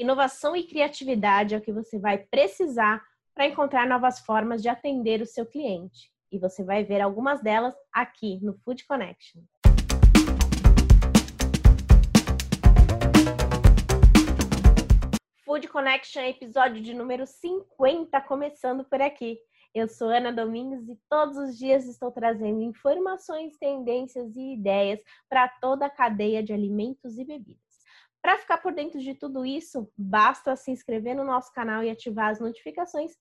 Inovação e criatividade é o que você vai precisar para encontrar novas formas de atender o seu cliente. E você vai ver algumas delas aqui no Food Connection. Food Connection, episódio de número 50, começando por aqui. Eu sou Ana Domingues e todos os dias estou trazendo informações, tendências e ideias para toda a cadeia de alimentos e bebidas. Para ficar por dentro de tudo isso, basta se inscrever no nosso canal e ativar as notificações,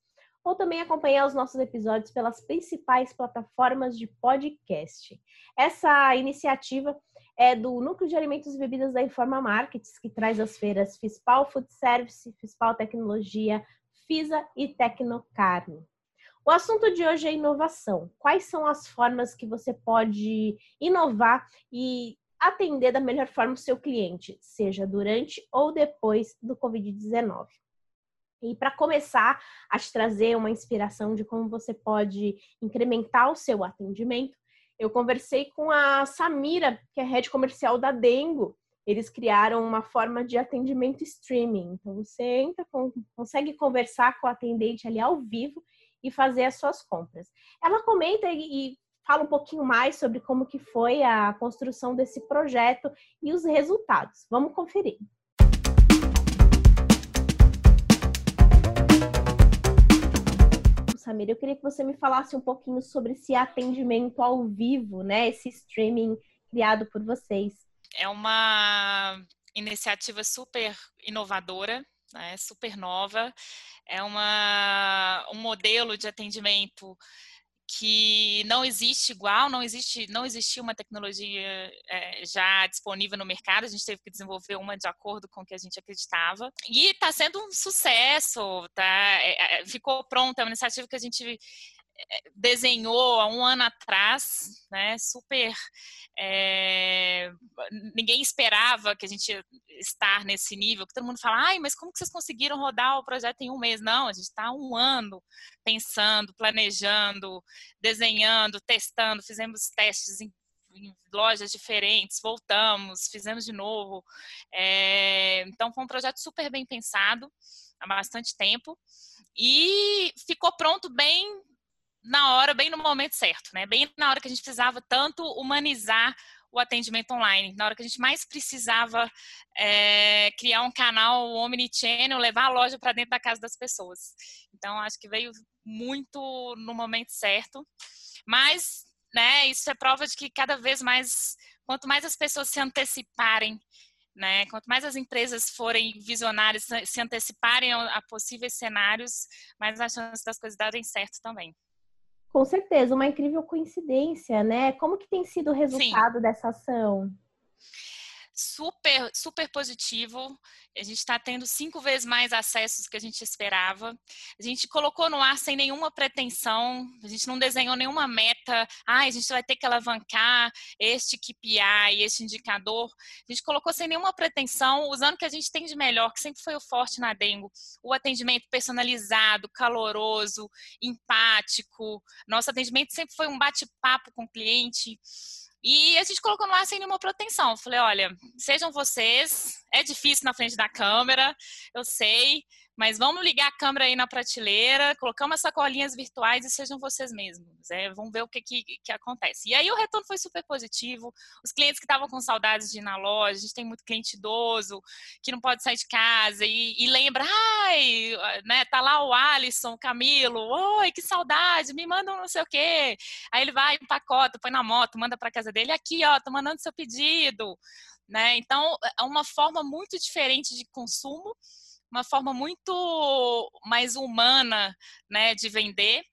ou também acompanhar os nossos episódios pelas principais plataformas de podcast. Essa iniciativa é do Núcleo de Alimentos e Bebidas da Informa Markets, que traz as feiras Fispal Food Service, Fispal Tecnologia, FISA e Tecnocarne. O assunto de hoje é inovação. Quais são as formas que você pode inovar e atender da melhor forma o seu cliente, seja durante ou depois do Covid-19? E para começar a te trazer uma inspiração de como você pode incrementar o seu atendimento, eu conversei com a Samira, que é head comercial da Dengo. Eles criaram uma forma de atendimento streaming. Então você entra, consegue conversar com o atendente ali ao vivo e fazer as suas compras. Ela comenta e fala um pouquinho mais sobre como que foi a construção desse projeto e os resultados. Vamos conferir. Samir, eu queria que você me falasse um pouquinho sobre esse atendimento ao vivo, né? Esse streaming criado por vocês. É uma iniciativa super inovadora, né? super nova. É uma, um modelo de atendimento que não existe igual, não existe, não existia uma tecnologia é, já disponível no mercado, a gente teve que desenvolver uma de acordo com o que a gente acreditava. E está sendo um sucesso, tá? É, é, ficou pronta, é uma iniciativa que a gente desenhou há um ano atrás, né? Super. É, ninguém esperava que a gente ia estar nesse nível, que todo mundo fala, ai, mas como que vocês conseguiram rodar o projeto em um mês? Não, a gente está um ano pensando, planejando, desenhando, testando, fizemos testes em, em lojas diferentes, voltamos, fizemos de novo. É, então foi um projeto super bem pensado há bastante tempo e ficou pronto bem na hora, bem no momento certo, né? Bem na hora que a gente precisava tanto humanizar o atendimento online, na hora que a gente mais precisava é, criar um canal omnichannel, levar a loja para dentro da casa das pessoas. Então, acho que veio muito no momento certo. Mas, né, isso é prova de que cada vez mais, quanto mais as pessoas se anteciparem né? Quanto mais as empresas forem visionárias, se anteciparem a, possíveis cenários, mais a chance das coisas darem certo também. Com certeza, uma incrível coincidência, né? Como que tem sido o resultado Sim. dessa ação? Super, super positivo. A gente está tendo cinco vezes mais acessos do que a gente esperava. A gente colocou no ar sem nenhuma pretensão, a gente não desenhou nenhuma meta. Ah, a gente vai ter que alavancar este KPI, este indicador. A gente colocou sem nenhuma pretensão, usando o que a gente tem de melhor, que sempre foi o forte na Dengo. O atendimento personalizado, caloroso, empático. Nosso atendimento sempre foi um bate-papo com o cliente. E a gente colocou no ar sem nenhuma proteção. Falei, olha, sejam vocês, é difícil na frente da câmera, eu sei, mas vamos ligar a câmera aí na prateleira, colocamos as sacolinhas virtuais e sejam vocês mesmos. É, vamos ver o que, que, que, acontece. E aí o retorno foi super positivo. Os clientes que estavam com saudades de ir na loja, a gente tem muito cliente idoso que não pode sair de casa e, e lembra, ai, né, tá lá o Alisson, o Camilo, oi, que saudade, me manda um não sei o quê. Aí ele vai, empacota, põe na moto, manda para casa dele, aqui, ó, tô mandando seu pedido. Né? Então, é uma forma muito diferente de consumo uma forma muito mais humana né, de vender.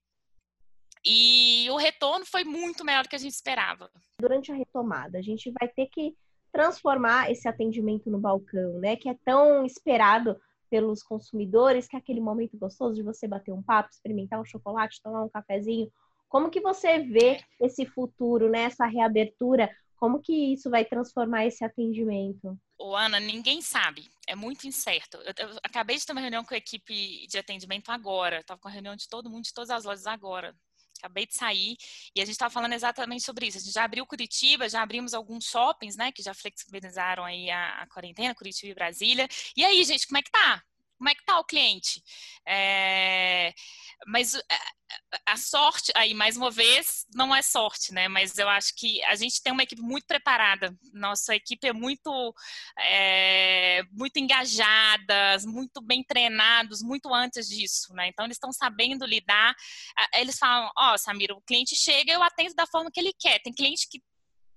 E o retorno foi muito melhor do que a gente esperava. Durante a retomada, a gente vai ter que transformar esse atendimento no balcão, né? Que é tão esperado pelos consumidores, que é aquele momento gostoso de você bater um papo, experimentar um chocolate, tomar um cafezinho. Como que você vê esse futuro, né? Essa reabertura como que isso vai transformar esse atendimento? Ô, Ana, ninguém sabe. É muito incerto. Eu, eu, acabei de ter uma reunião com a equipe de atendimento agora. Estava com a reunião de todo mundo, de todas as lojas agora. acabei de sair, e a gente estava falando exatamente sobre isso. A gente já abriu Curitiba, já abrimos alguns shoppings, né, que já flexibilizaram aí a, a quarentena, Curitiba e Brasília. E aí, gente, como é que tá? Como é que tá o cliente? É, mas a sorte, aí mais uma vez, não é sorte, né? Mas eu acho que a gente tem uma equipe muito preparada. Nossa equipe é muito, é, muito engajada, muito bem treinados, muito antes disso, né? Então eles estão sabendo lidar. Eles falam, ó, oh, Samira, o cliente chega, eu atendo da forma que ele quer. Tem cliente que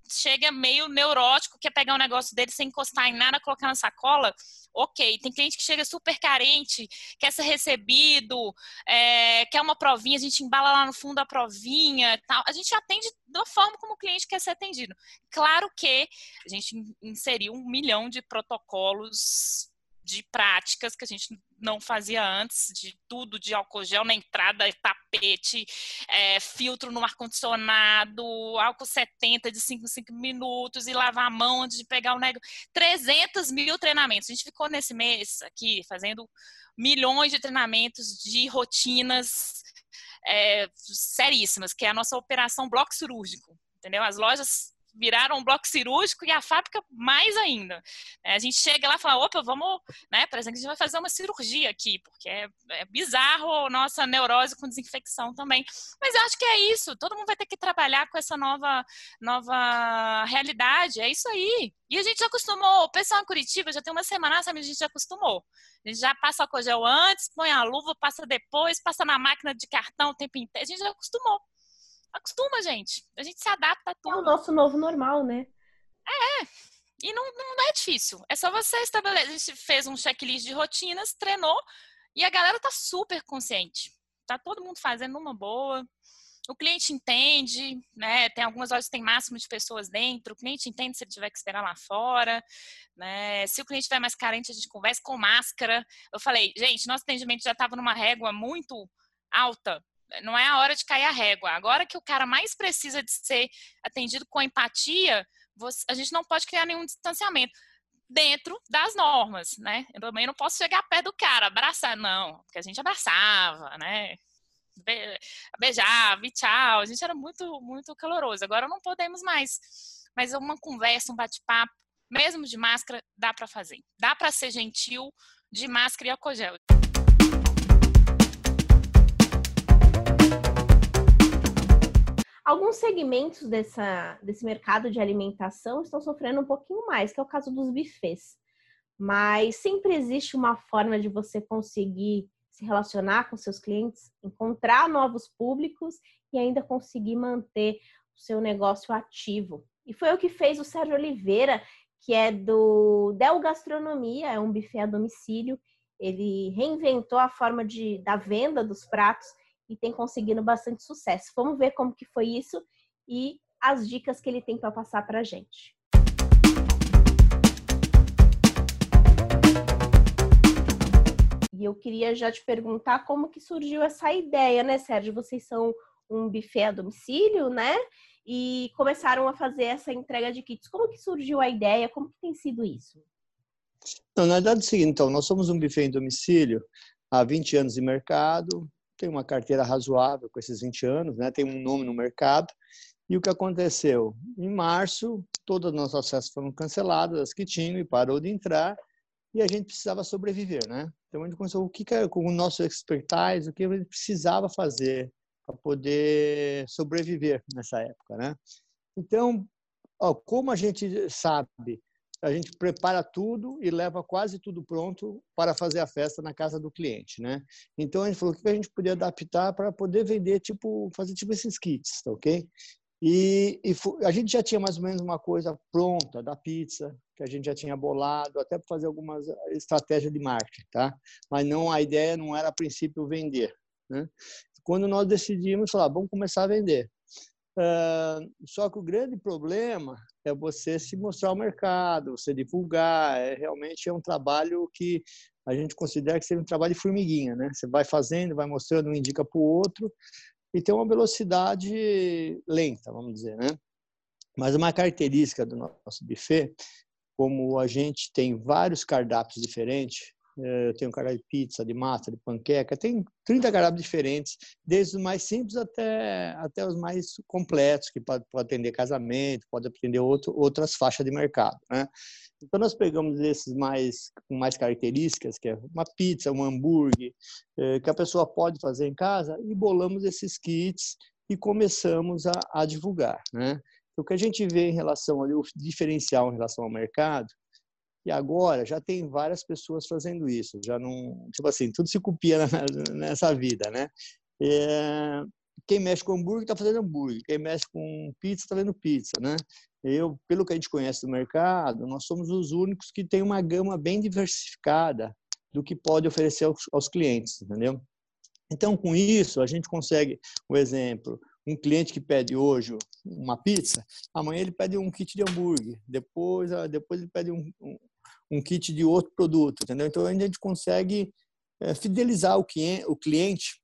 chega meio neurótico, quer pegar um negócio dele sem encostar em nada, colocar na sacola, ok. Tem cliente que chega super carente, quer ser recebido, é, quer uma provinha, a gente embala lá no fundo a provinha tal. A gente atende da forma como o cliente quer ser atendido. Claro que a gente inseriu um milhão de protocolos de práticas que a gente não fazia antes, de tudo de álcool gel na entrada, tapete, é, filtro no ar-condicionado, álcool 70 de 5 em 5 minutos e lavar a mão antes de pegar o negócio. 300 mil treinamentos. A gente ficou nesse mês aqui fazendo milhões de treinamentos de rotinas é, seríssimas, que é a nossa operação bloco cirúrgico. Entendeu? As lojas viraram um bloco cirúrgico e a fábrica mais ainda. É, a gente chega lá e fala, opa, vamos, né, por exemplo, a gente vai fazer uma cirurgia aqui, porque é, é bizarro nossa neurose com desinfecção também. Mas eu acho que é isso, todo mundo vai ter que trabalhar com essa nova, nova realidade, é isso aí. E a gente já acostumou, o pessoal em Curitiba já tem uma semana, sabe, a gente já acostumou. A gente já passa o cogel antes, põe a luva, passa depois, passa na máquina de cartão o tempo inteiro, a gente já acostumou acostuma, gente. A gente se adapta a tudo. É o nosso novo normal, né? É. E não, não é difícil. É só você estabelecer. A gente fez um checklist de rotinas, treinou, e a galera tá super consciente. Tá todo mundo fazendo uma boa. O cliente entende, né? Tem algumas lojas que tem máximo de pessoas dentro. O cliente entende se ele tiver que esperar lá fora, né? Se o cliente estiver mais carente, a gente conversa com máscara. Eu falei, gente, nosso atendimento já estava numa régua muito alta não é a hora de cair a régua. Agora que o cara mais precisa de ser atendido com empatia, você, a gente não pode criar nenhum distanciamento dentro das normas, né? Eu também não posso chegar perto do cara, abraçar, não, porque a gente abraçava, né? Beijava e tchau. A gente era muito, muito caloroso. Agora não podemos mais. Mas uma conversa, um bate-papo, mesmo de máscara, dá para fazer. Dá para ser gentil de máscara e álcool gel. Alguns segmentos dessa, desse mercado de alimentação estão sofrendo um pouquinho mais, que é o caso dos bufês. Mas sempre existe uma forma de você conseguir se relacionar com seus clientes, encontrar novos públicos e ainda conseguir manter o seu negócio ativo. E foi o que fez o Sérgio Oliveira, que é do Del Gastronomia, é um buffet a domicílio. Ele reinventou a forma de, da venda dos pratos e tem conseguido bastante sucesso. Vamos ver como que foi isso e as dicas que ele tem para passar para a gente. E eu queria já te perguntar como que surgiu essa ideia, né, Sérgio? Vocês são um buffet a domicílio, né? E começaram a fazer essa entrega de kits. Como que surgiu a ideia? Como que tem sido isso? Não, na verdade é o seguinte, então, nós somos um buffet em domicílio há 20 anos de mercado, tem uma carteira razoável com esses 20 anos, né? tem um nome no mercado. E o que aconteceu? Em março, todas as nossas acessos foram canceladas, as que tinham, e parou de entrar, e a gente precisava sobreviver, né? Então, a gente começou o que, que com o nosso expertise, o que a gente precisava fazer para poder sobreviver nessa época, né? Então, ó, como a gente sabe a gente prepara tudo e leva quase tudo pronto para fazer a festa na casa do cliente, né? Então a gente falou o que a gente podia adaptar para poder vender tipo fazer tipo esses kits, tá ok? E, e, a gente já tinha mais ou menos uma coisa pronta da pizza que a gente já tinha bolado até para fazer algumas estratégias de marketing, tá? Mas não a ideia não era a princípio vender, né? Quando nós decidimos falar, vamos começar a vender. Só que o grande problema é você se mostrar ao mercado, você divulgar. É, realmente é um trabalho que a gente considera que seja um trabalho de formiguinha, né? Você vai fazendo, vai mostrando, um indica para o outro e tem uma velocidade lenta, vamos dizer, né? Mas uma característica do nosso buffet, como a gente tem vários cardápios diferentes, eu tenho cardápio de pizza, de massa, de panqueca, tem 30 cardápios diferentes, desde os mais simples até, até os mais completos, que pode, pode atender casamento, pode atender outro, outras faixas de mercado, né? Então nós pegamos esses mais com mais características, que é uma pizza, um hambúrguer, é, que a pessoa pode fazer em casa, e bolamos esses kits e começamos a, a divulgar, né? O que a gente vê em relação ao diferencial em relação ao mercado e agora já tem várias pessoas fazendo isso, já não, tipo assim, tudo se copia nessa vida, né? É, quem mexe com hambúrguer está fazendo hambúrguer, quem mexe com pizza está fazendo pizza, né? Eu, pelo que a gente conhece do mercado, nós somos os únicos que tem uma gama bem diversificada do que pode oferecer aos, aos clientes, entendeu? Então, com isso, a gente consegue, um exemplo, um cliente que pede hoje uma pizza, amanhã ele pede um kit de hambúrguer, depois, depois ele pede um kit de outro produto, entendeu? Então a gente consegue é, fidelizar o cliente,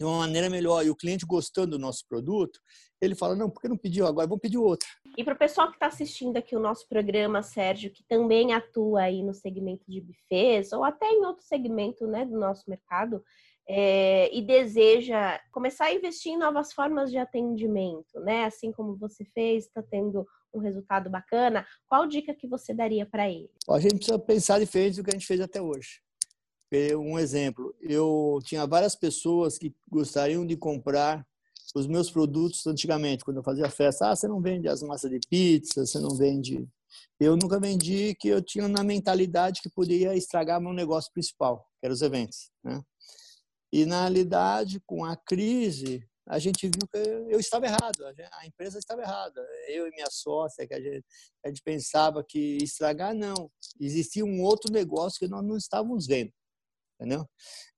de uma maneira melhor. E o cliente gostando do nosso produto, ele fala, não, por que não pediu agora? Vou pedir outro. E para o pessoal que está assistindo aqui o nosso programa, Sérgio, que também atua aí no segmento de buffets, ou até em outro segmento né, do nosso mercado, é, e deseja começar a investir em novas formas de atendimento, né? Assim como você fez, está tendo um resultado bacana, qual dica que você daria para ele? A gente precisa pensar diferente do que a gente fez até hoje. Um exemplo, eu tinha várias pessoas que gostariam de comprar os meus produtos antigamente, quando eu fazia festa. Ah, você não vende as massas de pizza, você não vende. Eu nunca vendi que eu tinha na mentalidade que poderia estragar meu negócio principal, que eram os eventos. Né? E na realidade, com a crise, a gente viu que eu estava errado, a empresa estava errada. Eu e minha sócia, que a gente, a gente pensava que estragar, não. Existia um outro negócio que nós não estávamos vendo, entendeu?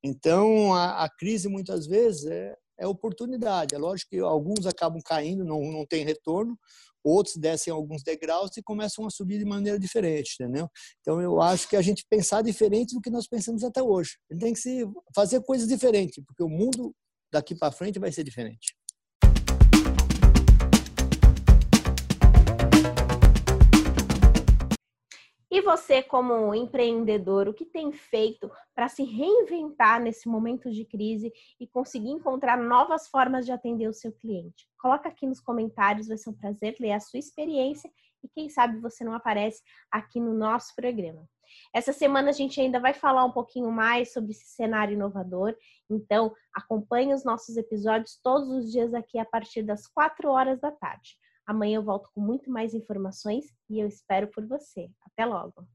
Então, a, a crise, muitas vezes, é, é oportunidade. É lógico que alguns acabam caindo, não, não tem retorno, outros descem alguns degraus e começam a subir de maneira diferente, entendeu? Então eu acho que a gente pensar diferente do que nós pensamos até hoje. A gente tem que se fazer coisas diferentes, porque o mundo daqui para frente vai ser diferente. E você, como empreendedor, o que tem feito para se reinventar nesse momento de crise e conseguir encontrar novas formas de atender o seu cliente? Coloca aqui nos comentários, vai ser um prazer ler a sua experiência e quem sabe você não aparece aqui no nosso programa. Essa semana a gente ainda vai falar um pouquinho mais sobre esse cenário inovador, então acompanhe os nossos episódios todos os dias aqui a partir das 4 horas da tarde. Amanhã eu volto com muito mais informações e eu espero por você. Até logo!